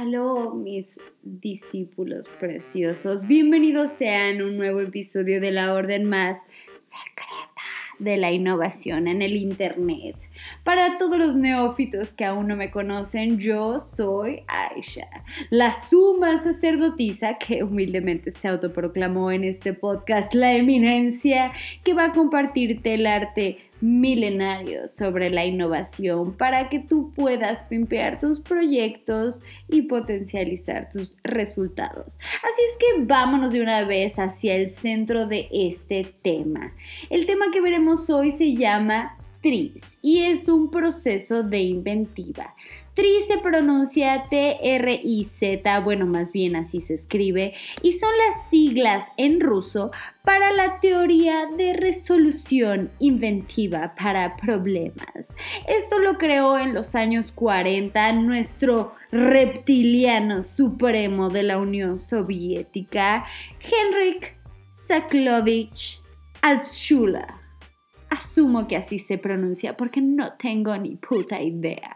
Aló, mis discípulos preciosos. Bienvenidos sean a un nuevo episodio de la Orden Más Secreta de la innovación en el Internet. Para todos los neófitos que aún no me conocen, yo soy Aisha, la suma sacerdotisa que humildemente se autoproclamó en este podcast la eminencia que va a compartirte el arte milenario sobre la innovación para que tú puedas pimpear tus proyectos y potencializar tus resultados. Así es que vámonos de una vez hacia el centro de este tema. El tema que veremos hoy se llama TRIS y es un proceso de inventiva. Se pronuncia T-R-I-Z, bueno, más bien así se escribe, y son las siglas en ruso para la teoría de resolución inventiva para problemas. Esto lo creó en los años 40 nuestro reptiliano supremo de la Unión Soviética, Henrik Saklovich Altshuler. Asumo que así se pronuncia porque no tengo ni puta idea.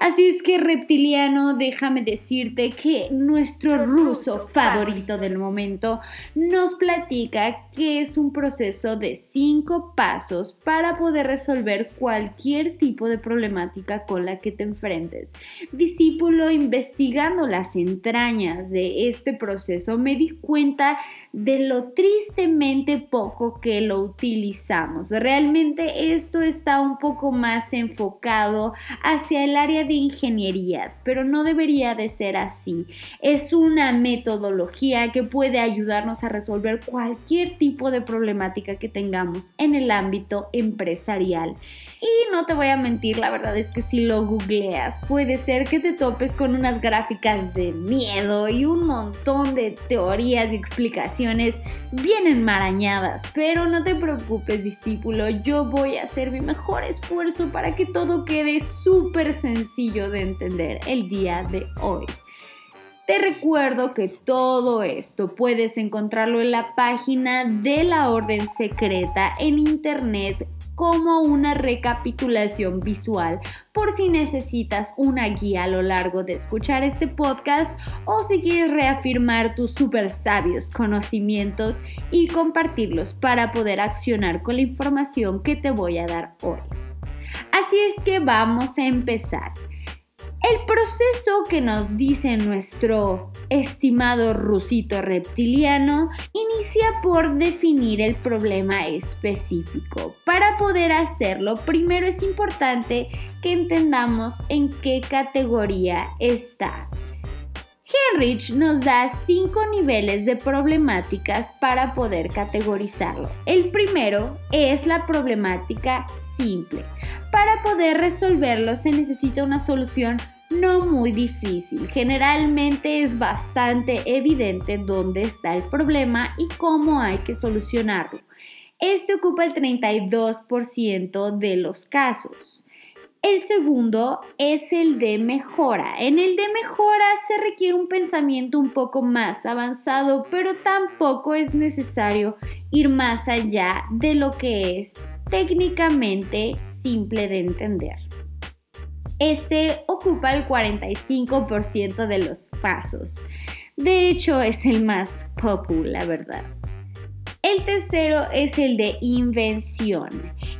Así es que reptiliano, déjame decirte que nuestro ruso favorito del momento nos platica que es un proceso de cinco pasos para poder resolver cualquier tipo de problemática con la que te enfrentes. Discípulo, investigando las entrañas de este proceso, me di cuenta de lo tristemente poco que lo utilizamos. Realmente esto está un poco más enfocado hacia el área de ingenierías, pero no debería de ser así. Es una metodología que puede ayudarnos a resolver cualquier tipo de problemática que tengamos en el ámbito empresarial. Y no te voy a mentir, la verdad es que si lo googleas, puede ser que te topes con unas gráficas de miedo y un montón de teorías y explicaciones bien enmarañadas. Pero no te preocupes, discípulo, yo voy a hacer mi mejor esfuerzo para que todo quede súper sencillo de entender el día de hoy. Te recuerdo que todo esto puedes encontrarlo en la página de la Orden Secreta en internet como una recapitulación visual por si necesitas una guía a lo largo de escuchar este podcast o si quieres reafirmar tus super sabios conocimientos y compartirlos para poder accionar con la información que te voy a dar hoy. Así es que vamos a empezar. El proceso que nos dice nuestro estimado rusito reptiliano inicia por definir el problema específico. Para poder hacerlo, primero es importante que entendamos en qué categoría está. Henrich nos da cinco niveles de problemáticas para poder categorizarlo. El primero es la problemática simple. Para poder resolverlo se necesita una solución no muy difícil. Generalmente es bastante evidente dónde está el problema y cómo hay que solucionarlo. Este ocupa el 32% de los casos. El segundo es el de mejora. En el de mejora se requiere un pensamiento un poco más avanzado, pero tampoco es necesario ir más allá de lo que es técnicamente simple de entender. Este ocupa el 45% de los pasos. De hecho, es el más popular, la verdad. El tercero es el de invención.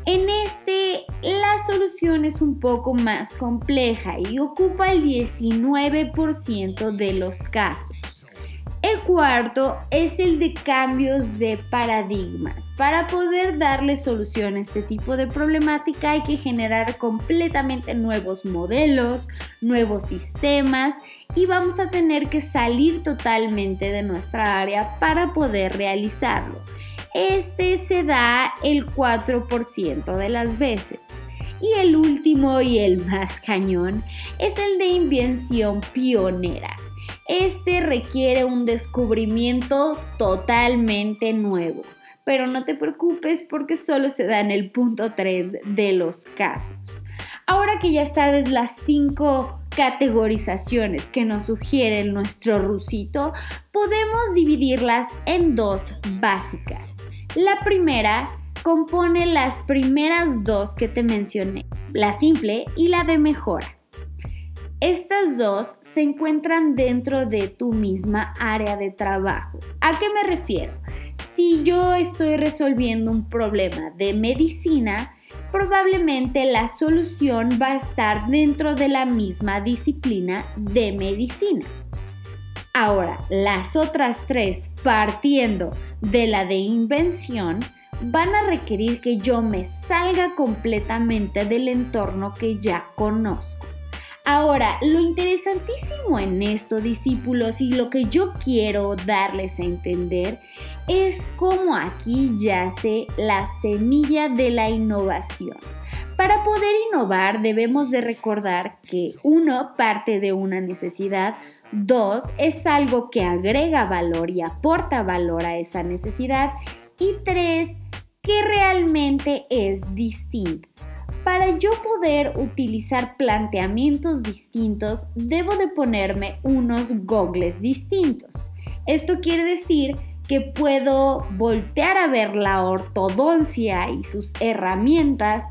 En este, la solución es un poco más compleja y ocupa el 19% de los casos. El cuarto es el de cambios de paradigmas. Para poder darle solución a este tipo de problemática hay que generar completamente nuevos modelos, nuevos sistemas y vamos a tener que salir totalmente de nuestra área para poder realizarlo. Este se da el 4% de las veces. Y el último y el más cañón es el de invención pionera este requiere un descubrimiento totalmente nuevo, pero no te preocupes porque solo se da en el punto 3 de los casos. Ahora que ya sabes las 5 categorizaciones que nos sugiere nuestro rusito, podemos dividirlas en dos básicas. La primera compone las primeras dos que te mencioné, la simple y la de mejora. Estas dos se encuentran dentro de tu misma área de trabajo. ¿A qué me refiero? Si yo estoy resolviendo un problema de medicina, probablemente la solución va a estar dentro de la misma disciplina de medicina. Ahora, las otras tres, partiendo de la de invención, van a requerir que yo me salga completamente del entorno que ya conozco. Ahora, lo interesantísimo en esto, discípulos, y lo que yo quiero darles a entender es cómo aquí yace la semilla de la innovación. Para poder innovar debemos de recordar que uno parte de una necesidad, dos es algo que agrega valor y aporta valor a esa necesidad y tres que realmente es distinto. Para yo poder utilizar planteamientos distintos, debo de ponerme unos gogles distintos. Esto quiere decir que puedo voltear a ver la ortodoncia y sus herramientas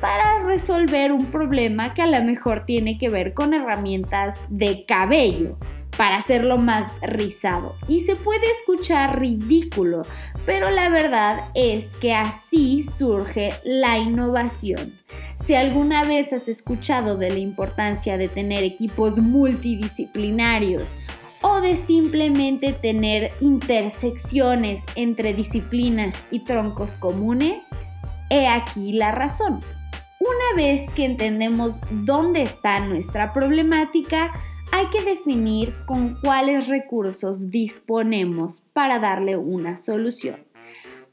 para resolver un problema que a lo mejor tiene que ver con herramientas de cabello para hacerlo más rizado. Y se puede escuchar ridículo, pero la verdad es que así surge la innovación. Si alguna vez has escuchado de la importancia de tener equipos multidisciplinarios o de simplemente tener intersecciones entre disciplinas y troncos comunes, he aquí la razón. Una vez que entendemos dónde está nuestra problemática, hay que definir con cuáles recursos disponemos para darle una solución.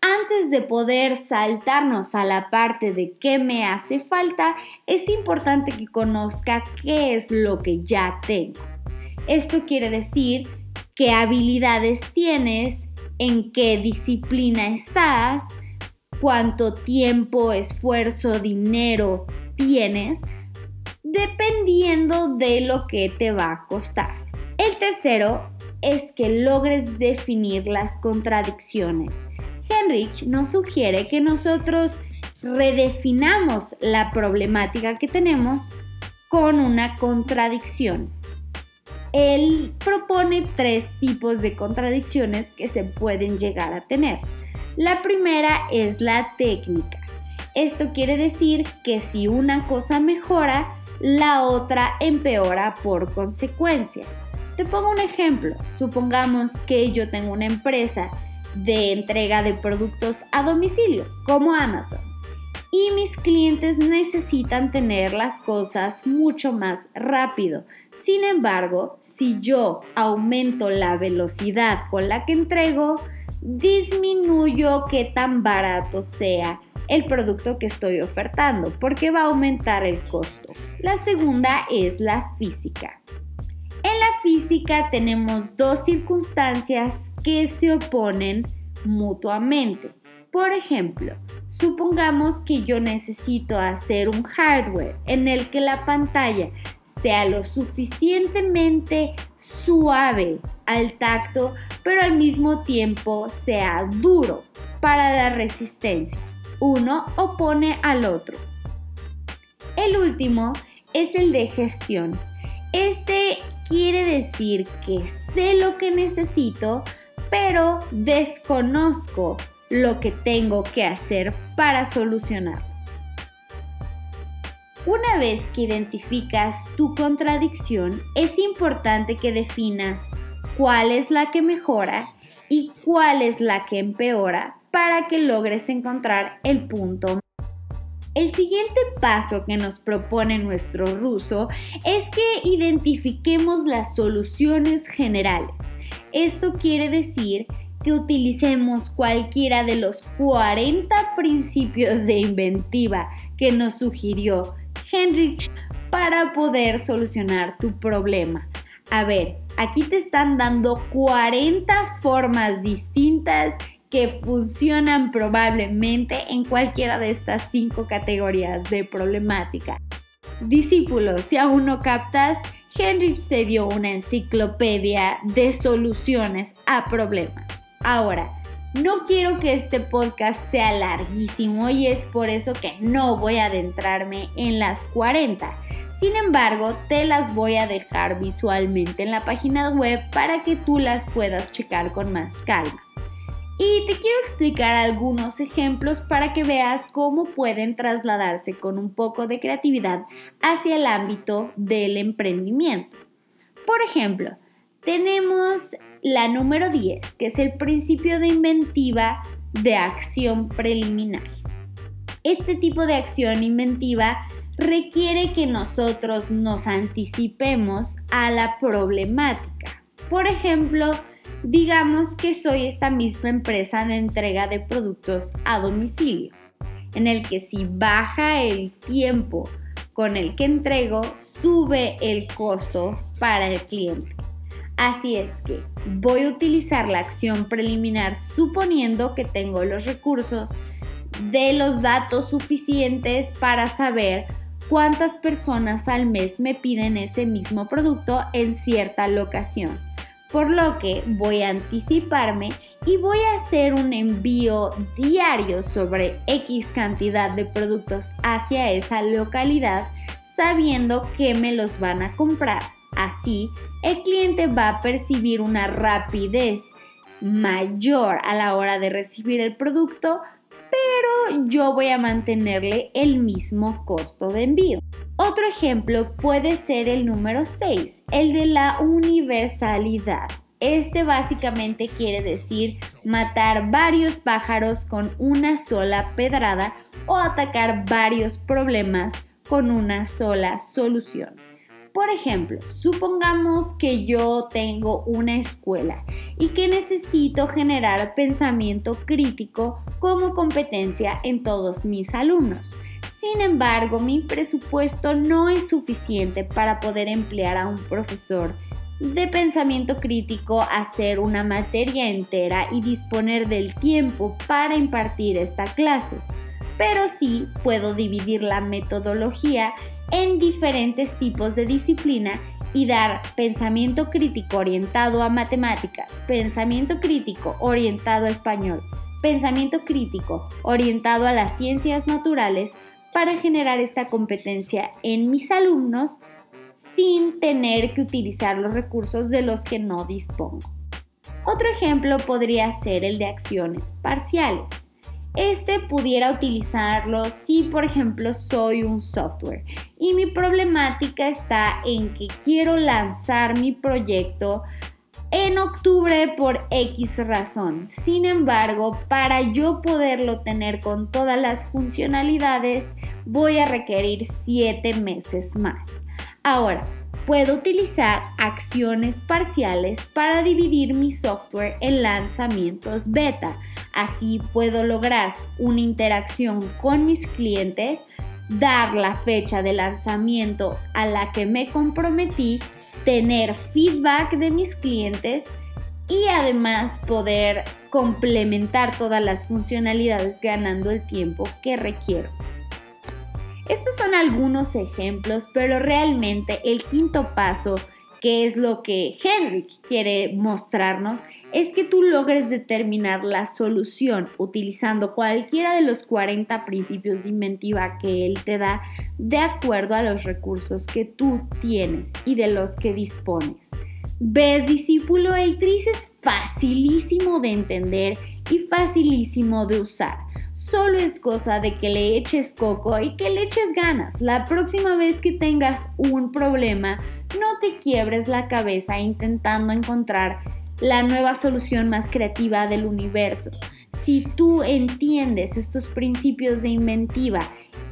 Antes de poder saltarnos a la parte de qué me hace falta, es importante que conozca qué es lo que ya tengo. Esto quiere decir qué habilidades tienes, en qué disciplina estás, cuánto tiempo, esfuerzo, dinero tienes dependiendo de lo que te va a costar. El tercero es que logres definir las contradicciones. Henrich nos sugiere que nosotros redefinamos la problemática que tenemos con una contradicción. Él propone tres tipos de contradicciones que se pueden llegar a tener. La primera es la técnica. Esto quiere decir que si una cosa mejora, la otra empeora por consecuencia. Te pongo un ejemplo. Supongamos que yo tengo una empresa de entrega de productos a domicilio, como Amazon. Y mis clientes necesitan tener las cosas mucho más rápido. Sin embargo, si yo aumento la velocidad con la que entrego, disminuyo qué tan barato sea el producto que estoy ofertando porque va a aumentar el costo. La segunda es la física. En la física tenemos dos circunstancias que se oponen mutuamente. Por ejemplo, supongamos que yo necesito hacer un hardware en el que la pantalla sea lo suficientemente suave al tacto, pero al mismo tiempo sea duro para la resistencia uno opone al otro. El último es el de gestión. Este quiere decir que sé lo que necesito, pero desconozco lo que tengo que hacer para solucionarlo. Una vez que identificas tu contradicción, es importante que definas cuál es la que mejora y cuál es la que empeora para que logres encontrar el punto. El siguiente paso que nos propone nuestro ruso es que identifiquemos las soluciones generales. Esto quiere decir que utilicemos cualquiera de los 40 principios de inventiva que nos sugirió Henrich para poder solucionar tu problema. A ver, aquí te están dando 40 formas distintas que funcionan probablemente en cualquiera de estas cinco categorías de problemática. Discípulos, si aún no captas, Henry te dio una enciclopedia de soluciones a problemas. Ahora, no quiero que este podcast sea larguísimo y es por eso que no voy a adentrarme en las 40, Sin embargo, te las voy a dejar visualmente en la página web para que tú las puedas checar con más calma. Y te quiero explicar algunos ejemplos para que veas cómo pueden trasladarse con un poco de creatividad hacia el ámbito del emprendimiento. Por ejemplo, tenemos la número 10, que es el principio de inventiva de acción preliminar. Este tipo de acción inventiva requiere que nosotros nos anticipemos a la problemática. Por ejemplo, digamos que soy esta misma empresa de entrega de productos a domicilio, en el que si baja el tiempo con el que entrego, sube el costo para el cliente. Así es que voy a utilizar la acción preliminar suponiendo que tengo los recursos de los datos suficientes para saber cuántas personas al mes me piden ese mismo producto en cierta locación. Por lo que voy a anticiparme y voy a hacer un envío diario sobre X cantidad de productos hacia esa localidad sabiendo que me los van a comprar. Así, el cliente va a percibir una rapidez mayor a la hora de recibir el producto pero yo voy a mantenerle el mismo costo de envío. Otro ejemplo puede ser el número 6, el de la universalidad. Este básicamente quiere decir matar varios pájaros con una sola pedrada o atacar varios problemas con una sola solución. Por ejemplo, supongamos que yo tengo una escuela y que necesito generar pensamiento crítico como competencia en todos mis alumnos. Sin embargo, mi presupuesto no es suficiente para poder emplear a un profesor de pensamiento crítico hacer una materia entera y disponer del tiempo para impartir esta clase. Pero sí puedo dividir la metodología en diferentes tipos de disciplina y dar pensamiento crítico orientado a matemáticas, pensamiento crítico orientado a español, pensamiento crítico orientado a las ciencias naturales para generar esta competencia en mis alumnos sin tener que utilizar los recursos de los que no dispongo. Otro ejemplo podría ser el de acciones parciales. Este pudiera utilizarlo si, por ejemplo, soy un software y mi problemática está en que quiero lanzar mi proyecto en octubre por X razón. Sin embargo, para yo poderlo tener con todas las funcionalidades, voy a requerir 7 meses más. Ahora, puedo utilizar acciones parciales para dividir mi software en lanzamientos beta. Así puedo lograr una interacción con mis clientes, dar la fecha de lanzamiento a la que me comprometí, tener feedback de mis clientes y además poder complementar todas las funcionalidades ganando el tiempo que requiero. Estos son algunos ejemplos, pero realmente el quinto paso, que es lo que Henrik quiere mostrarnos, es que tú logres determinar la solución utilizando cualquiera de los 40 principios de inventiva que él te da de acuerdo a los recursos que tú tienes y de los que dispones. ¿Ves, discípulo? El tris es facilísimo de entender y facilísimo de usar. Solo es cosa de que le eches coco y que le eches ganas. La próxima vez que tengas un problema, no te quiebres la cabeza intentando encontrar la nueva solución más creativa del universo. Si tú entiendes estos principios de inventiva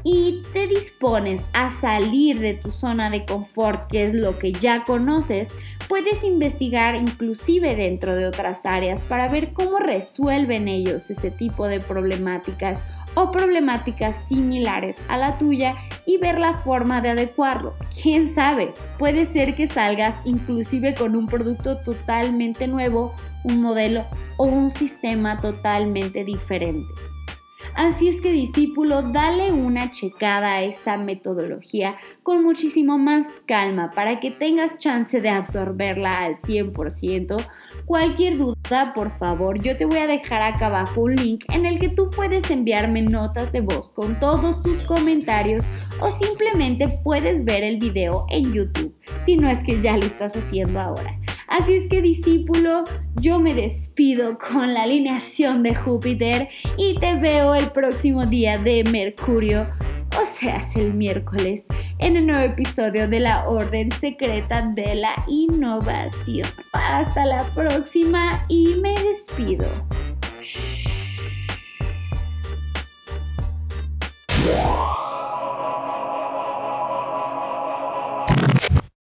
y te dispones a salir de tu zona de confort, que es lo que ya conoces, puedes investigar inclusive dentro de otras áreas para ver cómo resuelven ellos ese tipo de problemáticas o problemáticas similares a la tuya y ver la forma de adecuarlo. ¿Quién sabe? Puede ser que salgas inclusive con un producto totalmente nuevo, un modelo o un sistema totalmente diferente. Así es que discípulo, dale una checada a esta metodología con muchísimo más calma para que tengas chance de absorberla al 100%. Cualquier duda, por favor, yo te voy a dejar acá abajo un link en el que tú puedes enviarme notas de voz con todos tus comentarios o simplemente puedes ver el video en YouTube, si no es que ya lo estás haciendo ahora. Así es que discípulo, yo me despido con la alineación de Júpiter y te veo el próximo día de Mercurio, o sea, el miércoles, en el nuevo episodio de la Orden Secreta de la Innovación. Hasta la próxima y me despido.